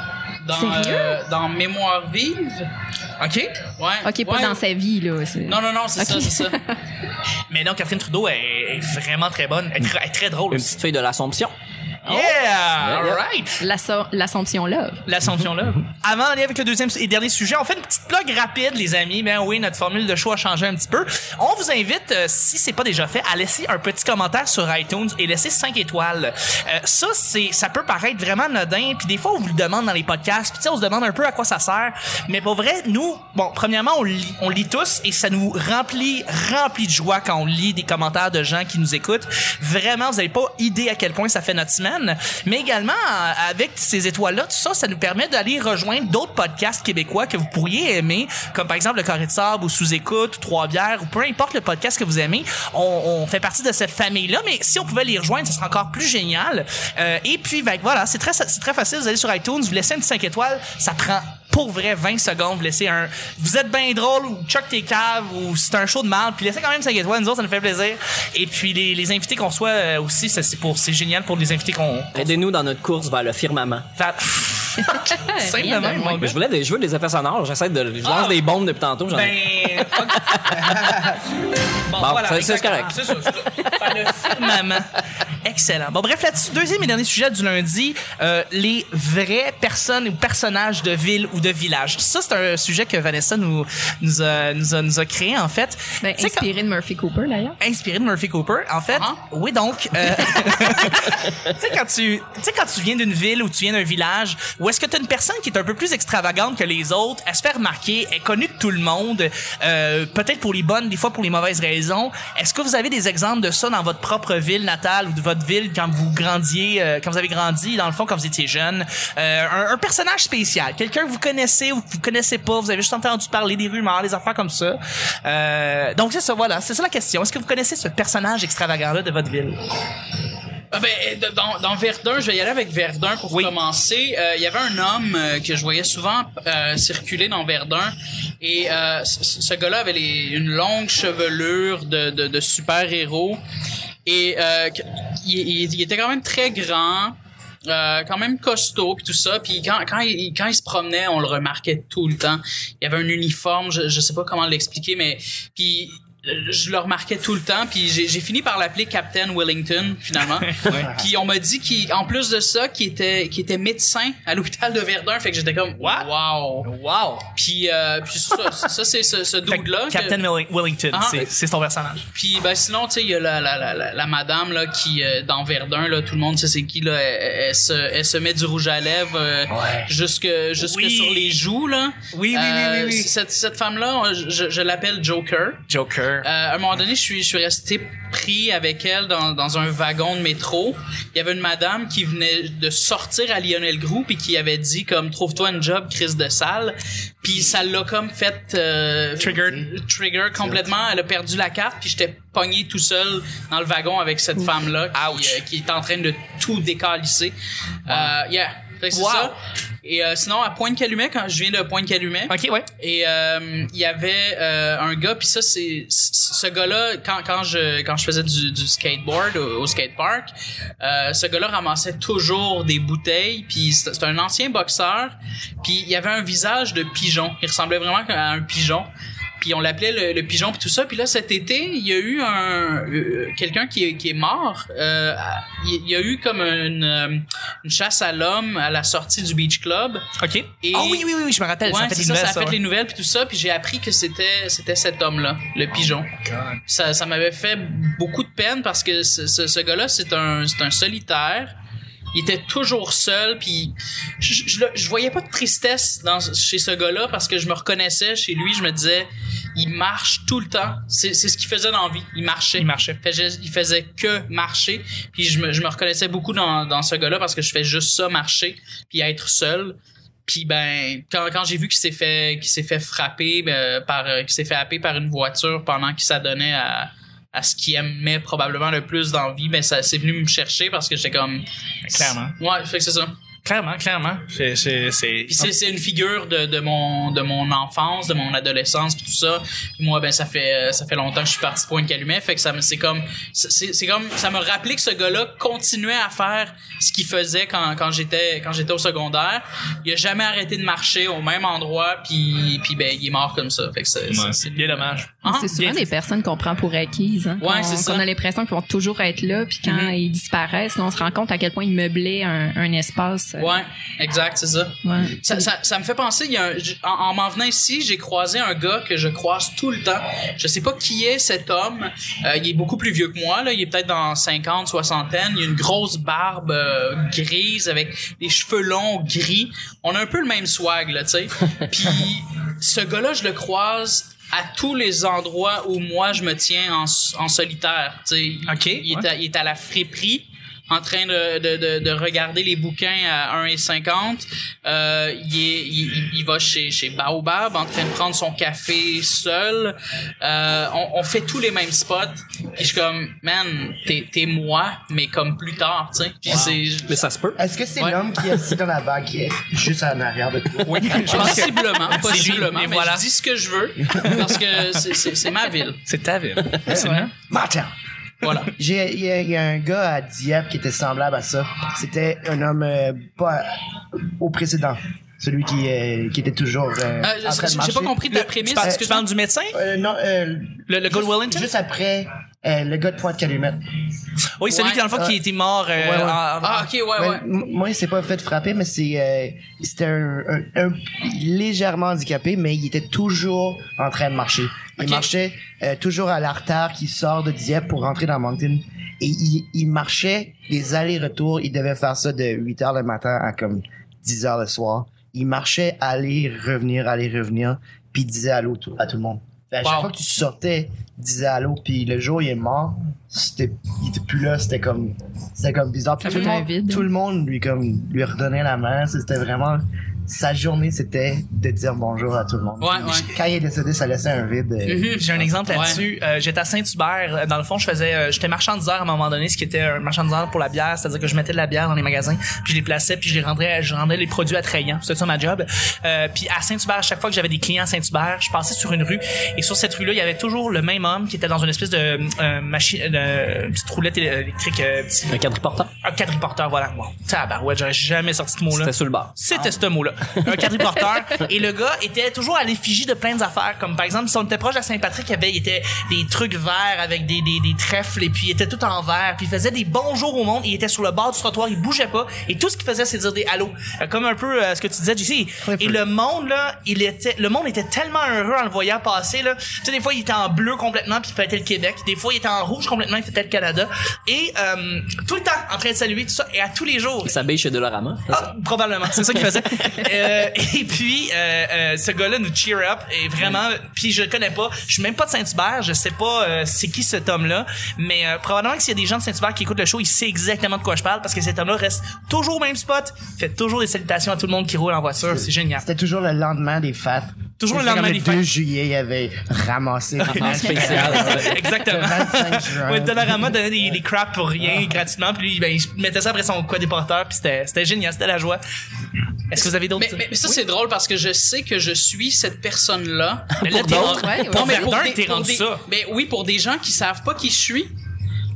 dans euh, dans Mémoire vive. OK? Ouais. OK, pas Ouais. dans sa vie, là. c'est- Non non non, c'est ça, Ok. c'est ça. Mais non, Catherine Trudeau est, est vraiment très bonne. Elle est, très- elle est très drôle Une aussi. petite fille de l'Assomption. Yeah! Yeah! L'Asso- L'Assomption Love. L'Assomption là. Avant d'aller avec le deuxième et dernier sujet, on fait une petite plug rapide, les amis. Ben oui, notre formule de choix a changé un petit peu. On vous invite, euh, si c'est pas déjà fait, à laisser un petit commentaire sur iTunes et laisser 5 étoiles. Euh, ça, c'est, ça peut paraître vraiment anodin, puis des fois on vous le demande dans les podcasts, puis tu sais, on se demande un peu à quoi ça sert. Mais pour vrai, nous, bon, premièrement, on lit, on lit tous et ça nous remplit, remplit de joie quand on lit des commentaires de gens qui nous écoutent. Vraiment, vous avez pas idée à quel point ça fait notre semaine. Mais également, euh, avec ces étoiles-là, tout ça, ça nous permet d'aller rejoindre d'autres podcasts québécois que vous pourriez aimer, comme par exemple Le Carré de Sable ou Sous-Écoute ou Trois Bières ou peu importe le podcast que vous aimez. On, fait partie de cette famille-là, mais si on pouvait les rejoindre, ce serait encore plus génial. Euh, et puis, ben, voilà, c'est très, très facile. Vous allez sur iTunes, vous laissez un petit 5 étoiles, ça prend pour vrai 20 secondes, vous laissez un vous êtes bien drôle ou Chuck t'es cave ou c'est un show de mal, puis laissez quand même 5 étoiles, nous autres ça nous fait plaisir. Et puis les, les invités qu'on soit euh, aussi, ça c'est pour c'est génial pour les invités qu'on qu'on Aidez-nous dans notre course vers le firmament. fait. De Mais je voulais des, je veux des effets sonores. J'essaie de, je lance Ah. des bombes depuis tantôt. ai- Ben, ok. bon, Bon, voilà, c'est- correct. C'est ça. Faire le firmament. Excellent. Bon, bref, là-dessus, deuxième et dernier sujet du lundi, euh, les vraies personnes ou personnages de ville ou de village. Ça, c'est un sujet que Vanessa nous, nous, a, nous, a, nous a créé, en fait. Ben, quand- inspiré de Murphy Cooper, d'ailleurs. inspiré de Murphy Cooper. En fait, Ah. oui, donc, euh, tu sais, quand tu, tu sais, quand tu viens d'une ville ou tu viens d'un village, où est-ce que tu une personne qui est un peu plus extravagante que les autres, elle se fait remarquer, est connue de tout le monde, euh, peut-être pour les bonnes, des fois pour les mauvaises raisons. Est-ce que vous avez des exemples de ça dans votre propre ville natale ou de votre ville quand vous grandiez, euh, quand vous avez grandi, dans le fond, quand vous étiez jeune? Euh, un, un personnage spécial, quelqu'un que vous connaissez ou que vous connaissez pas, vous avez juste entendu parler des rumeurs, des affaires comme ça. Euh, donc c'est ça, voilà, c'est ça la question. Est-ce que vous connaissez ce personnage extravagant-là de votre ville? Ah ben, euh, dans, dans Verdun, je vais y aller avec Verdun pour Oui. commencer. Euh, Il y avait un homme euh, que je voyais souvent euh, circuler dans Verdun et euh, ce, ce gars-là avait les- une longue chevelure de, de, de super-héros et il, il- il était quand même très grand. euh, quand même costaud puis tout ça puis quand quand il quand il se promenait on le remarquait tout le temps il y avait un uniforme je je sais pas comment l'expliquer mais puis je le remarquais tout le temps puis j'ai fini par l'appeler Captain Wellington finalement puis on m'a dit qu'en plus de ça qu'il était qu'il était médecin à l'hôpital de Verdun fait que j'étais comme What? wow Wow! puis euh, puis ça, ça c'est ce, ce dude là Captain Welling- Wellington, Ah. c'est, c'est son personnage. puis ben sinon tu sais il y a la, la, la, la, la madame là qui euh, dans Verdun là tout le monde sait c'est qui là elle, elle se elle se met du rouge à lèvres euh, jusque jusque Oui. sur les joues là Oui, oui, oui, oui, oui. cette cette femme là je, je l'appelle Joker Joker. Euh, à un moment donné, je suis, je suis resté pris avec elle dans, dans un wagon de métro. Il y avait une madame qui venait de sortir à Lionel Group et qui avait dit comme trouve-toi un job, crise de salle. Puis ça l'a comme fait euh, Triggered. trigger complètement. Elle a perdu la carte puis j'étais pogné tout seul dans le wagon avec cette femme là qui, euh, qui est en train de tout décalisser. Euh, yeah. Fait que c'est Wow. ça. Et euh, sinon à Pointe-Calumet quand je viens de Pointe-Calumet. ok, ouais. Et euh, il y avait euh, un gars, puis ça c'est ce gars-là quand quand je quand je faisais du, du skateboard au, au skatepark, euh, ce gars-là ramassait toujours des bouteilles, puis c'est un ancien boxeur, puis il avait un visage de pigeon, il ressemblait vraiment à un pigeon. Puis on l'appelait le, le pigeon puis tout ça. Puis là cet été, il y a eu un euh, quelqu'un qui est, qui est mort. Euh, il y a eu comme une, euh, une chasse à l'homme à la sortie du beach club. Ok. Et- Ah oui, oui, oui, oui, je me rappelle. ça Ouais, a fait c'est des ça, nouvelles, ça a ça, fait ouais. les nouvelles puis tout ça, puis j'ai appris que c'était c'était cet homme-là, le pigeon. Ça, ça m'avait fait beaucoup de peine parce que ce, ce, ce gars-là, c'est un c'est un solitaire. Il était toujours seul, puis je, je, voyais pas de tristesse dans, chez ce gars-là parce que je me reconnaissais chez lui. Je me disais, il marche tout le temps. C'est ce qu'il faisait dans la vie. Il marchait. Il marchait. Il faisait, que marcher. Puis je me, je me reconnaissais beaucoup dans, dans ce gars-là parce que je fais juste ça, marcher, puis être seul. Puis ben quand, quand j'ai vu qu'il s'est fait qu'il s'est fait frapper ben, par qu'il s'est fait happer par une voiture pendant qu'il s'adonnait à à ce qu'il aimait probablement le plus dans la vie, ben ça c'est venu me chercher parce que j'étais comme Clairement. Ouais, fait que c'est ça. Clairement, clairement. C'est, c'est, c'est... Puis c'est, c'est une figure de, de mon de mon enfance, de mon adolescence puis tout ça. Puis moi ben ça fait ça fait longtemps que je suis parti de Pointe-Calumet, fait que ça me c'est comme c'est, c'est comme ça me rappelait que ce gars-là continuait à faire ce qu'il faisait quand, quand j'étais quand j'étais au secondaire. Il a jamais arrêté de marcher au même endroit puis puis ben il est mort comme ça. Fait que c'est, c'est, c'est bien dommage. Ah, c'est souvent bien. des personnes qu'on prend pour acquises. Hein, Ouais, c'est ça. qu'on a l'impression qu'ils vont toujours être là, puis quand Mhm. ils disparaissent, là, on se rend compte à quel point ils meublaient un, un espace. euh, Ouais, exact, c'est ça. ouais. Ça, ça, ça me fait penser, il y a un- en m'en venant ici, j'ai croisé un gars que je croise tout le temps. Je sais pas qui est cet homme. Euh, il est beaucoup plus vieux que moi, là. Il est peut-être dans 50, soixantaine. Il a une grosse barbe euh, grise avec des cheveux longs gris. On a un peu le même swag, là, tu sais. Puis ce gars-là, je le croise à tous les endroits où moi je me tiens en, en solitaire. tu sais. Ok, il, est ouais. à, il est à la friperie. En train de, de, de, de regarder les bouquins à 1,50. Euh, il, est, il, il va chez, chez Baobab en train de prendre son café seul. Euh, on, on fait tous les mêmes spots. Puis je suis comme, man, t'es, t'es moi, mais comme plus tard, tu sais. C'est... Mais ça se peut. Est-ce que c'est Ouais. l'homme qui est assis dans la bague qui est juste en arrière de toi? Oui, je pense que Possiblement, C'est possiblement, mais mais voilà. je dis ce que je veux parce que c'est- c'est c'est ma ville. c'est ta ville. Absolument. Martin! Voilà. J'ai, il y, a- il y a un gars à Dieppe qui était semblable à ça. C'était un homme euh, pas au précédent. Celui qui, euh, qui était toujours euh, Euh, en train de J'ai marcher. pas compris ta prémisse. tu, parles, tu parles du médecin? Euh, non, euh, Le, le Gold juste- Wellington? Juste après, euh, le gars de Pointe-Calumet. Oui, celui Ouais. qui, dans le fond, qui était mort euh, Ouais, ouais. en- Ah, ok, ouais, Ouais, ouais. m- Moi, il s'est pas fait frapper, mais c'est euh, c'était un, un- un- légèrement handicapé, mais il était toujours en train de marcher. Il marchait euh, toujours à l'artère qui sort de Dieppe pour rentrer dans Moncton. Et il, il marchait des allers-retours. Il devait faire ça de 8 heures le matin à comme 10 heures le soir. Il marchait aller, revenir, aller, revenir, puis il disait allô tout- à tout le monde. Fait à chaque Wow. fois que tu sortais, il disait allô, puis le jour où il est mort, c'était, il était plus là, c'était comme, c'était comme bizarre. Tout, le monde, vide. tout le monde lui comme lui redonnait la main. C'était vraiment sa journée, c'était de dire bonjour à tout le monde. Ouais, ouais. Quand il est décédé, ça laissait un vide. euh, Mhm. J'ai un exemple Ouais. là-dessus. Euh, j'étais à Saint-Hubert. Dans le fond, je faisais, euh, j'étais marchandiseur à un moment donné, ce qui était un marchandiseur pour la bière, c'est-à-dire que je mettais de la bière dans les magasins, puis je les plaçais, puis je les rendais, je rendais les produits attrayants. C'était ça ma job. Euh, puis à Saint-Hubert, à chaque fois que j'avais des clients à Saint-Hubert, je passais sur une rue et sur cette rue-là, il y avait toujours le même homme qui était dans une espèce de euh, machine, de petite roulette électrique, euh, petit, Un quadriporteur? un quadriporteur, voilà. Wow. Tabarouette, j'aurais jamais sorti ce mot-là. C'était sur le bar. C'était ce mot-là. Un quadriporteur. et le gars était toujours à l'effigie de plein d'affaires. Comme par exemple, si on était proche de Saint-Patrick, il y avait il était des trucs verts avec des, des, des trèfles et puis il était tout en vert. Puis il faisait des bonjours au monde. Il était sur le bord du trottoir, il bougeait pas. Et tout ce qu'il faisait, c'est dire des allô. Euh, comme un peu euh, ce que tu disais, JC. Et le monde, là, il était, le monde était tellement heureux en le voyant passer, là. Tu sais, des fois, il était en bleu complètement puis il fêtait le Québec. Des fois, il était en rouge complètement, il fêtait le Canada. Et, euh, tout le temps en train de saluer tout ça. Et à tous les jours. Il s'habille chez Dolorama. Ah, probablement, c'est ça qu'il faisait. Euh, et puis, euh, euh, ce gars-là nous cheer up et vraiment. Puis je le connais pas, je suis même pas de Saint-Hubert, je sais pas euh, c'est qui cet homme-là, mais euh, probablement que s'il y a des gens de Saint-Hubert qui écoutent le show, il sait exactement de quoi je parle parce que cet homme-là reste toujours au même spot, fait toujours des salutations à tout le monde qui roule en voiture, c'est génial. C'était toujours le lendemain des fêtes. Toujours le lendemain des Le 2 fêtes. juillet, il avait ramassé. En spécial. Exactement. Le 25 juin. Ouais, Dollarama donnait des, des crap pour rien gratuitement, puis lui, ben, il mettait ça après son quadriporteur, puis c'était, c'était génial, c'était la joie. Est-ce que vous avez d'autres Mais, mais- mais ça, c'est drôle parce que je sais que je suis cette personne-là. Là, pour t'es d'autres, ouais, ouais. pour Non, mais pour des- t'es pour rendu des- ça. Mais oui, pour des gens qui savent pas qui je suis.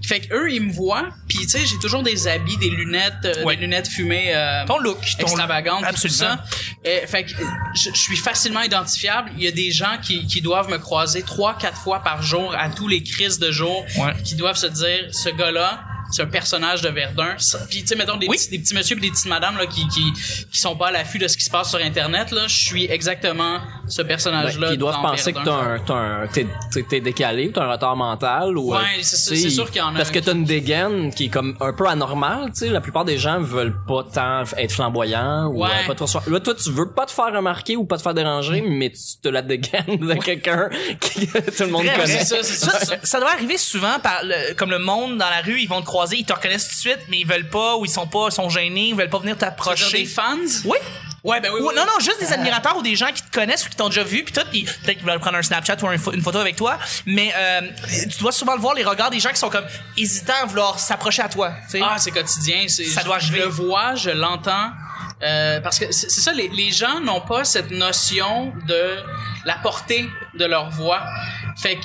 Fait que eux, ils me voient, puis tu sais, j'ai toujours des habits, des lunettes, euh, Ouais. des lunettes fumées euh, Ton look, ton extravagantes, look. tout Absolument. ça. Et, fait que je, je suis facilement identifiable. Il y a des gens qui, qui doivent me croiser trois, quatre fois par jour à tous les crises de jour, Ouais. qui doivent se dire, ce gars-là, c'est un personnage de Verdun. Puis tu sais, mettons des, Oui. petits, des petits messieurs et des petites madames là, qui, qui, qui sont pas à l'affût de ce qui se passe sur Internet. Là, je suis exactement ce Ouais, personnage-là. puis ils doivent dans penser que Verdun. t'as un, t'as un, t'es, t'es- t'es décalé, ou t'as un retard mental ou. Ouais, euh, c'est ça, tu sais, c'est sûr qu'il y en a Parce que t'as une dégaine qui est comme un peu anormale, tu sais. La plupart des gens veulent pas tant être flamboyants ou Ouais. euh, pas trop soir- Là, toi, tu veux pas te faire remarquer ou pas te faire déranger, mais tu te la dégaine de quelqu'un qui tout le monde connaît. C'est ça, c'est ça. Ça, ça. doit arriver souvent par le, comme le monde dans la rue, ils vont te ils te reconnaissent tout de suite, mais ils veulent pas ou ils sont pas, ils sont gênés, ils veulent pas venir t'approcher. des fans? Oui. Ouais, ben oui, Ou- oui. non, non, juste des admirateurs ou des gens qui te connaissent ou qui t'ont déjà vu, puis tout, puis peut-être qu'ils veulent prendre un Snapchat ou une photo avec toi, mais euh, tu dois souvent le voir les regards des gens qui sont comme hésitants à vouloir s'approcher à toi. Ah, c'est quotidien. C'est, Ça je- doit je, le vois, je l'entends. Euh, parce que c'est, c'est ça, les, les gens n'ont pas cette notion de la portée de leur voix. Fait que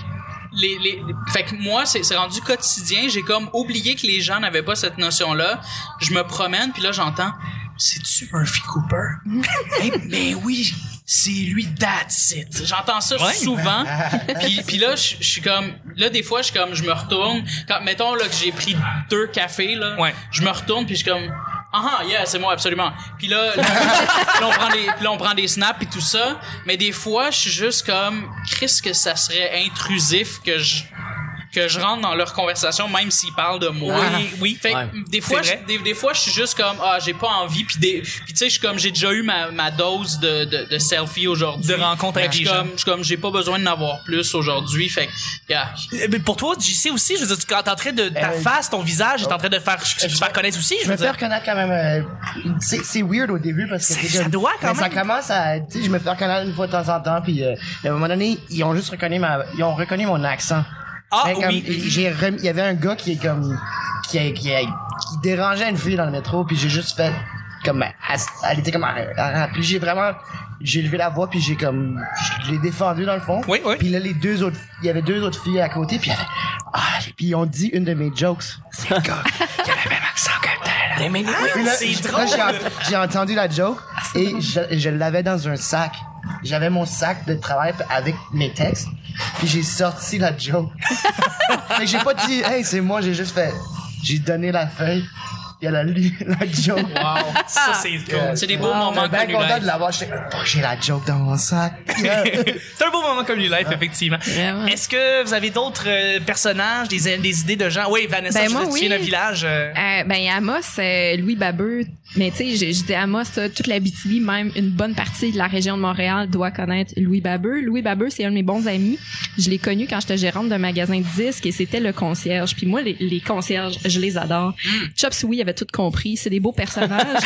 les, les, fait que moi, c'est, c'est rendu quotidien. J'ai comme oublié que les gens n'avaient pas cette notion-là. Je me promène, puis là, j'entends, c'est-tu Murphy Cooper? Hey, ben oui, c'est lui, that's it. J'entends ça Ouais. souvent. puis, puis là, je je suis comme, là, des fois, je suis comme, je me retourne. Quand, mettons, là, que j'ai pris deux cafés, là, Ouais. je me retourne, puis je suis comme, ah, ah, yeah, c'est moi, absolument. Puis là, on prend des snaps et tout ça. Mais des fois, je suis juste comme, Chris, que ça serait intrusif que je, que je rentre dans leur conversation même s'ils parlent de moi. Oui, oui. Fait que Ouais. des fois, je, des, des fois, je suis juste comme ah j'ai pas envie puis des puis tu sais je suis comme j'ai déjà eu ma, ma dose de, de, de selfie aujourd'hui. De rencontres avec je comme je suis comme j'ai pas besoin d'en avoir plus aujourd'hui. Fait que yeah. Euh, Mais pour toi, JC aussi, je veux dire, tu- quand t'es en train de ta Euh, face, ton visage est en train de faire, se faire connaître aussi, je Je veux me fais dire. reconnaître quand même. euh, c'est c'est weird au début parce que C'est- ça doit quand mais Ça même. commence à. Tu sais, je me fais reconnaître une fois de temps en temps, puis euh, à un moment donné, ils ont juste reconnu ma, ils ont reconnu mon accent. Ah, comme, oui. j'ai rem- il y avait un gars qui est comme qui, a- qui, a- qui dérangeait une fille dans le métro, puis j'ai juste fait comme elle, elle était comme puis j'ai vraiment j'ai levé la voix puis j'ai comme je l'ai défendu dans le fond. Oui, oui. Puis là les deux autres il y avait deux autres filles à côté puis ah puis ils ont dit une de mes jokes. C'est le gars qui avait le même accent que tel. Mais, mais oui, Puis là, c'est j- drôle. là, j'ai ent- j'ai entendu la joke et je, je l'avais dans un sac. J'avais mon sac de travail avec mes textes, puis j'ai sorti la joke. Mais j'ai pas dit, hey, c'est moi, j'ai juste fait, j'ai donné la feuille, puis elle a lu la joke. Wow. Ça, c'est cool. C'est des beaux moments J'étais bien content de l'avoir. J'étais, oh, j'ai la joke dans mon sac. Yeah. C'est un beau moment comme lui life, effectivement. Est-ce que vous avez d'autres euh, personnages, des, des idées de gens? Oui, Vanessa, Ben, je moi, oui. viens d'un village. euh, Euh, ben Amos, euh, Louis Babeux, mais tu sais, j'étais Amos, ça, toute la BTB, même une bonne partie de la région de Montréal doit connaître Louis Babeux. Louis Babeux, c'est un de mes bons amis. Je l'ai connu quand j'étais gérante d'un magasin de disques et c'était le concierge. Puis moi, les, les concierges, je les adore. Chop Suey avait tout compris. C'est des beaux personnages.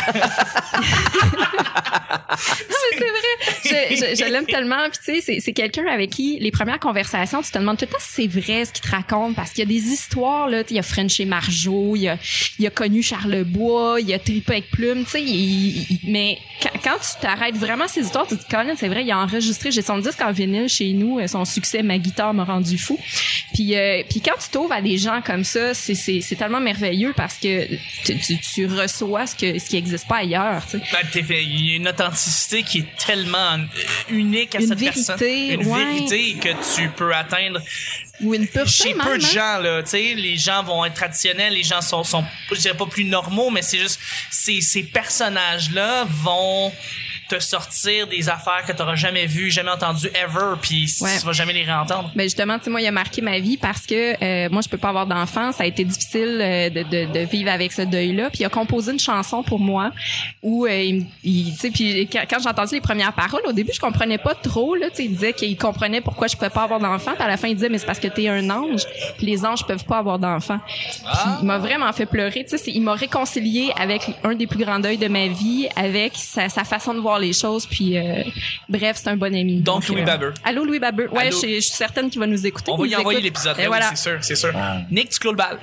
non, mais c'est vrai. Je, je, je l'aime tellement. Puis tu sais, c'est, c'est quelqu'un avec qui les premières conversations, tu te demandes tout le temps si c'est vrai ce qu'il te raconte parce qu'il y a des histoires là. Il y a Frenché Margeau, il y a, il a connu Charlebois, il a trippé avec Plume. Tu sais, il- il- mais quand, tu t'arrêtes vraiment ces histoires, tu te dis Colin, c'est vrai, il a enregistré. J'ai son disque en vinyle chez nous. euh, Son succès, ma guitare m'a rendu fou. Puis, euh, puis quand tu t'ouvres à des gens comme ça, c'est, tellement merveilleux parce que tu, tu, tu reçois ce que ce qui existe pas ailleurs. Tu sais. ben, il y a une authenticité qui est tellement euh, unique à Une cette vérité, personne. Une ouais. vérité que tu peux atteindre Ou une chez peu de hein? gens là, tu sais, les gens vont être traditionnels, les gens sont sont je dirais pas plus normaux, mais c'est juste ces ces personnages là vont te sortir des affaires que t'auras jamais vues, jamais entendues ever, puis Ouais. tu vas jamais les réentendre. Ben justement, tu sais, moi, il a marqué ma vie parce que euh, moi, je peux pas avoir d'enfant. Ça a été difficile euh, de, de, de vivre avec ce deuil-là. Puis il a composé une chanson pour moi où, euh, il, il- tu sais, puis quand, j'ai entendu les premières paroles, au début, je comprenais pas trop. Là, tu sais, il disait qu'il comprenait pourquoi je pouvais pas avoir d'enfant. Puis à la fin, il disait, mais c'est parce que t'es un ange. Puis les anges peuvent pas avoir d'enfant. Puis il m'a vraiment fait pleurer. Tu sais, il m'a réconcilié avec un des plus grands deuils de ma vie, avec sa, sa façon de voir les choses. Puis euh, bref, c'est un bon ami. Donc, Louis euh, Babeux. Allô, Louis Babeux. Ouais, je, suis certaine qu'il va nous écouter. On va Il y nous envoyer l'épisode, ben oui, voilà. c'est sûr, c'est sûr. Nick, tu clôt le bal.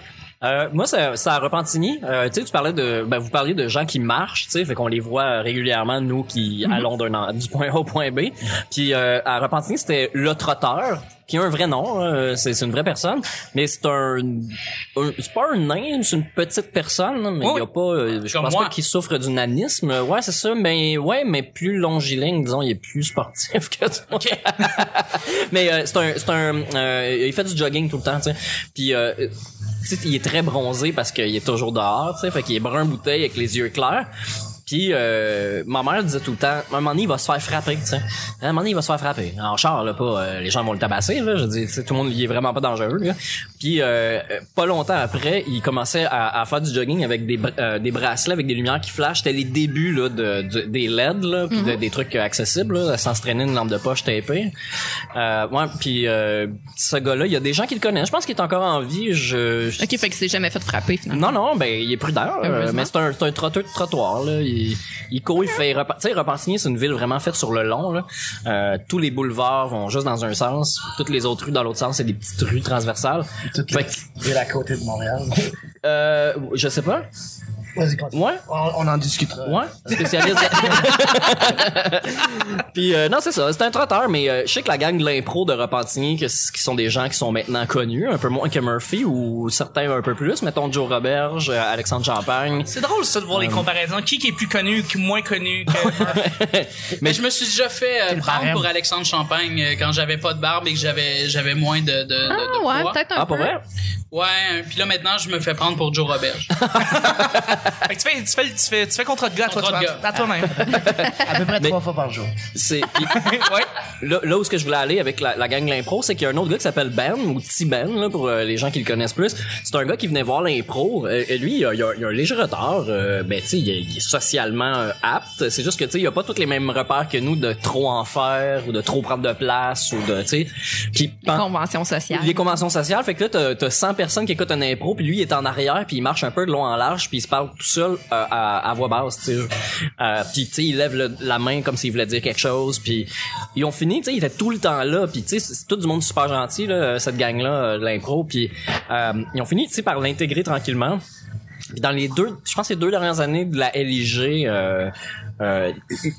Euh, moi, c'est c'est à Repentigny. Euh, tu sais, tu parlais de, ben, vous parliez de gens qui marchent, tu sais, fait qu'on les voit régulièrement, nous qui allons d'un du point A au point B. Puis euh, à Repentigny, c'était le trotteur, qui a un vrai nom, euh, c'est une vraie personne, mais c'est un, un- c'est pas un nain, c'est une petite personne, mais il Oui. y a pas, euh, je Comme pense moi. pas qu'il souffre du nanisme. Ouais, c'est ça, mais ouais, mais plus longiligne, disons, il est plus sportif que toi. mais euh, c'est un, c'est un, euh, il fait du jogging tout le temps, tu sais. Puis euh, il est très bronzé parce qu'il est toujours dehors, tu sais, fait qu'il est brun bouteille avec les yeux clairs. Puis euh, ma mère disait tout le temps, un moment donné, il va se faire frapper, tu sais. À un moment donné, il va se faire frapper. En char, là, pas, euh, les gens vont le tabasser, là. Je dis, tu sais, tout le monde, il est vraiment pas dangereux, là. Puis euh, pas longtemps après, il commençait à, à faire du jogging avec des, euh, des bracelets avec des lumières qui flashent. C'était les débuts là, de, de- des LED, là, puis de- des trucs accessibles, là, sans se traîner une lampe de poche tapée. Euh, ouais, puis euh, ce gars-là, il y a des gens qui le connaissent. Je pense qu'il est encore en vie. Je, je- OK, fait que c'est jamais fait frapper, finalement. non, non, ben il est prudent, euh, mais c'est un, c'est un trotteur de trottoir. Là. Il, il court, il fait... Tu sais, Repentigny, c'est une ville vraiment faite sur le long. Là. Euh, tous les boulevards vont juste dans un sens. Toutes les autres rues dans l'autre sens, c'est des petites rues transversales. Toutes Fait les que- villes à côté de Montréal. Euh, je sais pas. Vas-y, continue. Ouais. On, on en discutera. Ouais, spécialiste. Puis euh, non, c'est ça, c'est un trotteur, mais euh, je sais que la gang de l'impro de Repentigny, que qui sont des gens qui sont maintenant connus, un peu moins que Murphy ou certains un peu plus, mettons Joe Roberge, euh, Alexandre Champagne. C'est drôle ça de voir les comparaisons. Qui qui est plus connu, qui est moins connu que Mais je me suis déjà fait euh, prendre barème. pour Alexandre Champagne euh, quand j'avais pas de barbe et que j'avais j'avais moins de de, de, de Ah, ouais, peut-être un Ah, peu. pour vrai? Ouais, puis là maintenant je me fais prendre pour Joe Roberge. Fait que tu fais, tu fais, tu fais, tu fais contrat de gars à toi, Contrat de toi- gars. à toi-même. À peu près Mais- trois fois par jour. C'est puis ouais. là, là où ce que je voulais aller avec la, la gang de l'impro, c'est qu'il y a un autre gars qui s'appelle Ben ou T Ben là pour euh, les gens qui le connaissent plus. C'est un gars qui venait voir l'impro. Euh, et lui, il a, il a- il a un léger retard. euh, ben tu sais, il, est- il est socialement euh, apte. C'est juste que tu sais, il a pas tous les mêmes repères que nous de trop en faire ou de trop prendre de place ou de tu sais. Puis Les conventions sociales. les conventions sociales, fait que là, t'as, t'as 100 personnes qui écoutent un impro, puis lui, il est en arrière, puis il marche un peu de long en large, puis il se parle tout seul euh, à, à voix basse, tu sais. Euh, puis, tu sais, il lève la main comme s'il voulait dire quelque chose, puis ils ont fini, tu sais, il était tout le temps là, puis tu sais, c'est, tout du monde super gentil, là, cette gang-là, euh, de l'impro, puis euh, ils ont fini, tu sais, par l'intégrer tranquillement. Dans les deux, je pense les deux dernières années de la LIG, euh, euh,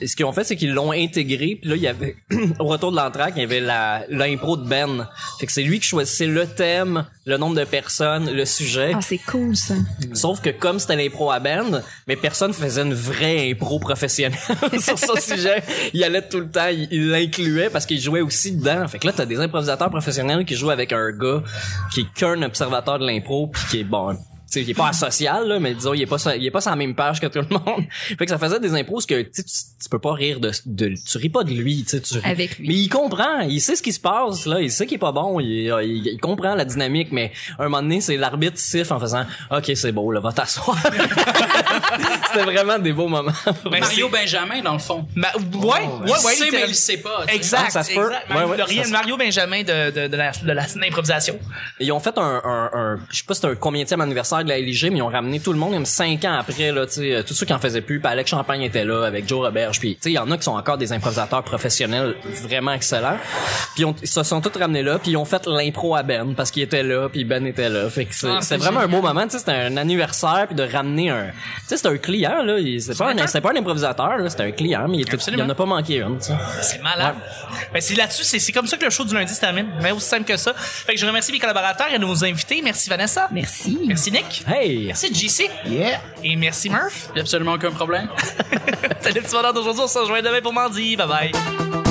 ce qu'ils ont fait, c'est qu'ils l'ont intégré. Puis là, il y avait au retour de l'entraque, il y avait la l'impro de Ben. Fait que c'est lui qui choisissait le thème, le nombre de personnes, le sujet. Ah, c'est cool, ça. Sauf que comme c'était l'impro à Ben, mais personne faisait une vraie impro professionnelle sur son sujet. Il allait tout le temps, il il l'incluait parce qu'il jouait aussi dedans. Fait que là, t'as des improvisateurs professionnels qui jouent avec un gars qui est qu'un observateur de l'impro puis qui est bon. Tu sais, il est pas asocial, là, mais disons, il est pas, sur- il est pas sur la même page que tout le monde. fait que ça faisait des impros que, tu sais, tu peux pas rire de, de, tu ris pas de lui, tu sais, tu ris- Avec lui. Mais il comprend, il sait ce qui se passe, là, il sait qu'il est pas bon, il, il, il comprend la dynamique, mais un moment donné, c'est l'arbitre siffle en faisant, ok, c'est beau, là, va t'asseoir. C'était vraiment des beaux moments. Ben, Mario Benjamin, dans le fond. Ma- ouais, ouais, ouais, il sait, mais il sait pas. Exact, ça se peut. exact. Ouais, ouais, Le rien- ça se- Mario Benjamin de, de, de la, de la. Ils ont fait un, un, un je sais pas si c'était un combienième anniversaire de la LIG, mais ils ont ramené tout le monde, même cinq ans après, là, tu sais, euh, tous ceux qui en faisaient plus. Puis Alex Champagne était là avec Joe Roberge. Puis, tu sais, il y en a qui sont encore des improvisateurs professionnels vraiment excellents. Puis ils se sont tous ramenés là, puis ils ont fait l'impro à Ben parce qu'il était là, puis Ben était là. Fait que c'est- Ah, vraiment un beau moment, tu sais, c'était un anniversaire puis de ramener un, tu sais, c'était un client là, Il- c'était pas un, pas un improvisateur là, c'était un client, mais il, était- il en a pas manqué un, tu sais. C'est malade. Ben, c'est là-dessus, c'est, c'est comme ça que le show du lundi se termine. Mais aussi simple que ça. Fait que je remercie mes collaborateurs et nos invités. Merci Vanessa. Merci. Merci Nick. Hey! Merci JC. Yeah! Et merci Murph. Il y a absolument aucun problème. Le petit bonheur d'aujourd'hui. On se rejoint demain pour mardi. Bye bye.